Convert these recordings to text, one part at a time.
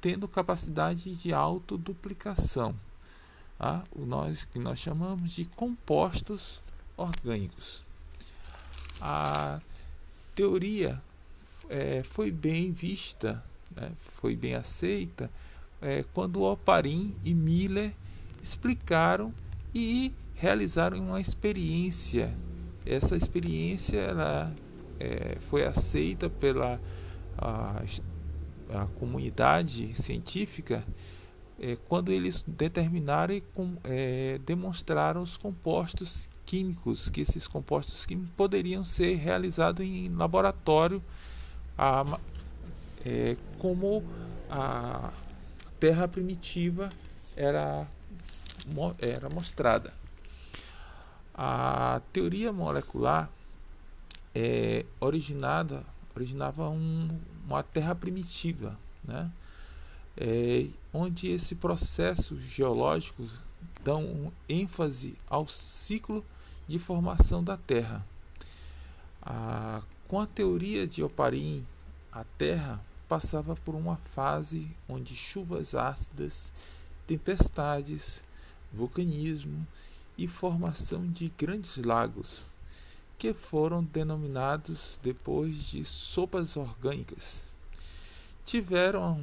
tendo capacidade de autoduplicação, tá? o nós, que nós chamamos de compostos orgânicos. A teoria é, foi bem vista, né? foi bem aceita, é, quando Oparin e Miller explicaram e realizaram uma experiência. Essa experiência ela, é, foi aceita pela a, a comunidade científica é, quando eles determinaram e com, é, demonstraram os compostos químicos, que esses compostos químicos poderiam ser realizados em laboratório, a, é, como a Terra primitiva era, era mostrada. A teoria molecular é originada originava um, uma terra primitiva, né? É, onde esse processo geológico dão um ênfase ao ciclo de formação da Terra. Com a teoria de Oparin, a Terra passava por uma fase onde chuvas ácidas, tempestades, vulcanismo e formação de grandes lagos que foram denominados depois de sopas orgânicas, tiveram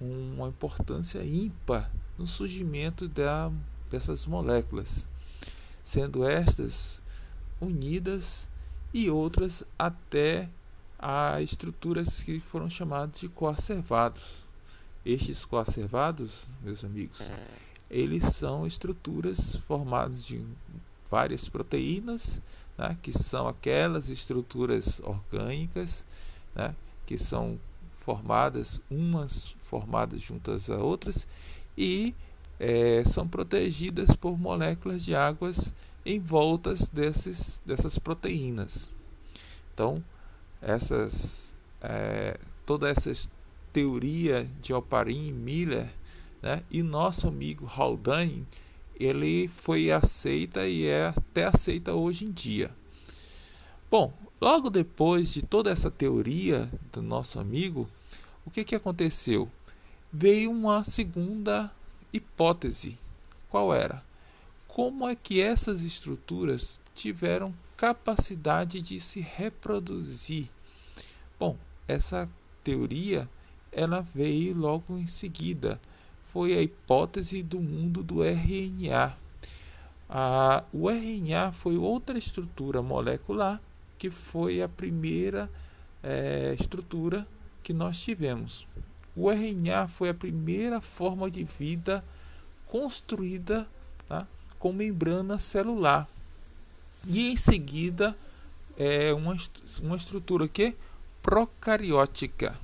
uma importância ímpar no surgimento da, dessas moléculas, sendo estas unidas e outras até a estruturas que foram chamadas de coacervados. Estes coacervados, meus amigos, eles são estruturas formadas de várias proteínas né, que são aquelas estruturas orgânicas né, que são formadas, umas formadas juntas a outras, e é, são protegidas por moléculas de águas em voltas desses, dessas proteínas. Então, essas, é, toda essa teoria de Oparin e Miller né, e nosso amigo Haldane ele foi aceita e é até aceita hoje em dia. Bom, logo depois de toda essa teoria do nosso amigo, o que, que aconteceu? Veio uma segunda hipótese. Qual era? Como é que essas estruturas tiveram capacidade de se reproduzir? Bom, essa teoria ela veio logo em seguida foi a hipótese do mundo do RNA. A, o RNA foi outra estrutura molecular que foi a primeira é, estrutura que nós tivemos. O RNA foi a primeira forma de vida construída tá, com membrana celular. E em seguida é uma, uma estrutura que procariótica.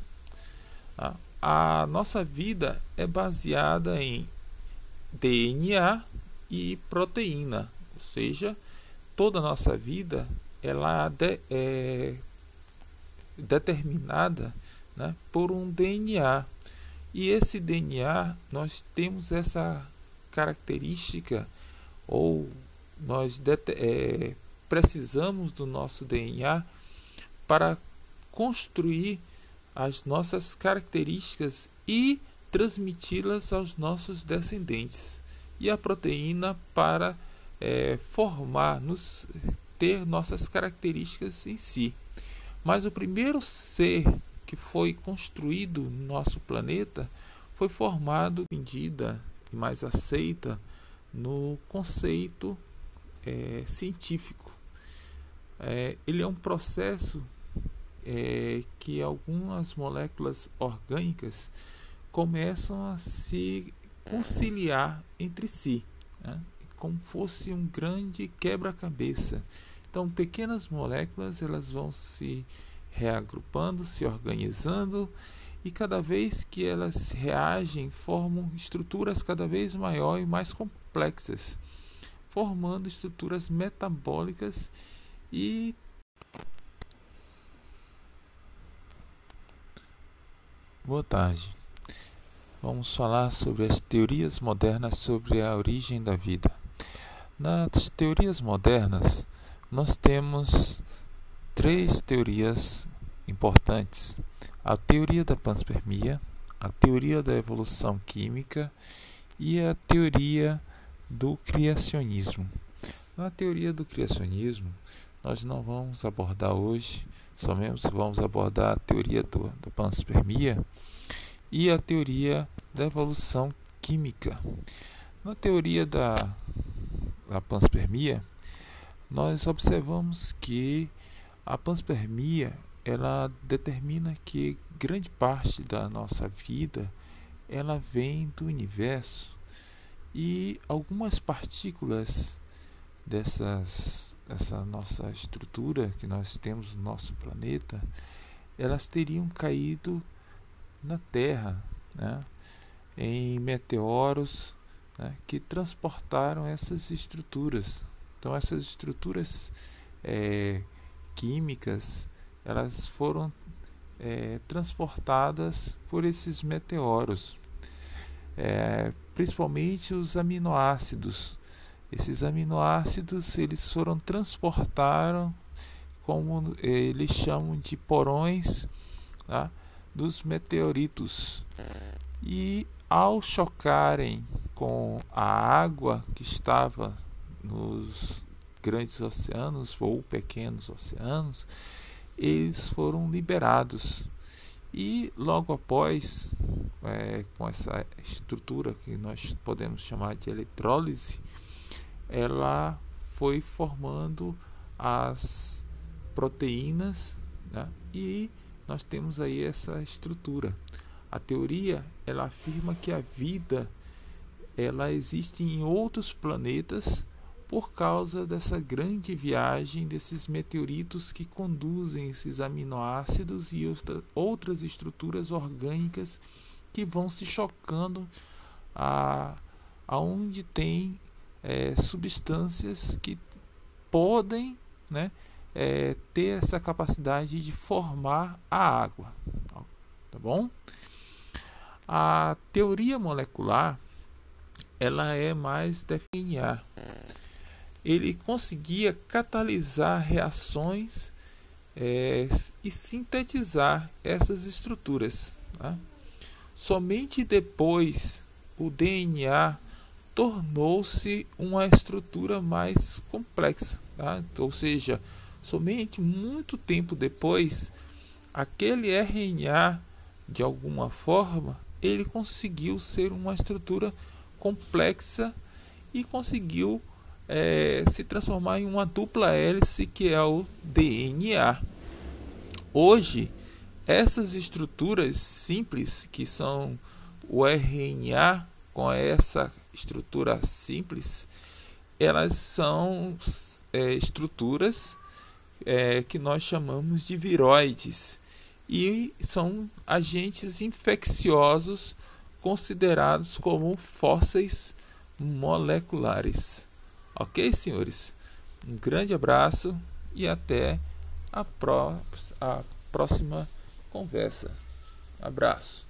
Tá? A nossa vida é baseada em DNA e proteína, ou seja, toda a nossa vida ela é determinada né, por um DNA e esse DNA nós temos essa característica ou nós é, precisamos do nosso DNA para construir as nossas características e transmiti-las aos nossos descendentes. E a proteína para é, formar, nos, ter nossas características em si. Mas o primeiro ser que foi construído no nosso planeta foi formado, vendida e mais aceita no conceito é, científico. É, ele é um processo é que algumas moléculas orgânicas começam a se conciliar entre si, né? como fosse um grande quebra-cabeça. Então, pequenas moléculas elas vão se reagrupando, se organizando e cada vez que elas reagem formam estruturas cada vez maiores e mais complexas, formando estruturas metabólicas e Boa tarde. Vamos falar sobre as teorias modernas sobre a origem da vida. Nas teorias modernas, nós temos três teorias importantes: a teoria da panspermia, a teoria da evolução química e a teoria do criacionismo. Na teoria do criacionismo, nós não vamos abordar hoje, somente vamos abordar a teoria do, da panspermia e a teoria da evolução química. Na teoria da, da panspermia, nós observamos que a panspermia ela determina que grande parte da nossa vida ela vem do universo e algumas partículas dessas essa nossa estrutura que nós temos no nosso planeta elas teriam caído na Terra né, em meteoros né, que transportaram essas estruturas então essas estruturas é, químicas elas foram é, transportadas por esses meteoros, é, principalmente os aminoácidos. Esses aminoácidos eles foram transportaram, como eles chamam de porões, tá? dos meteoritos. E ao chocarem com a água que estava nos grandes oceanos ou pequenos oceanos, eles foram liberados. E logo após, é, com essa estrutura que nós podemos chamar de eletrólise, ela foi formando as proteínas né? e nós temos aí essa estrutura. A teoria ela afirma que a vida ela existe em outros planetas por causa dessa grande viagem desses meteoritos que conduzem esses aminoácidos e outras estruturas orgânicas que vão se chocando a, aonde tem é, substâncias que podem né, é, ter essa capacidade de formar a água. Tá bom? A teoria molecular ela é mais definida ele conseguia catalisar reações é, e sintetizar essas estruturas. Tá? Somente depois o DNA tornou-se uma estrutura mais complexa, tá? ou seja, somente muito tempo depois, aquele RNA, de alguma forma, ele conseguiu ser uma estrutura complexa e conseguiu é, se transformar em uma dupla hélice que é o DNA. Hoje, essas estruturas simples, que são o RNA com essa estrutura simples, elas são é, estruturas é, que nós chamamos de viroides e são agentes infecciosos considerados como fósseis moleculares. Ok, senhores? Um grande abraço e até a, pró a próxima conversa. Abraço.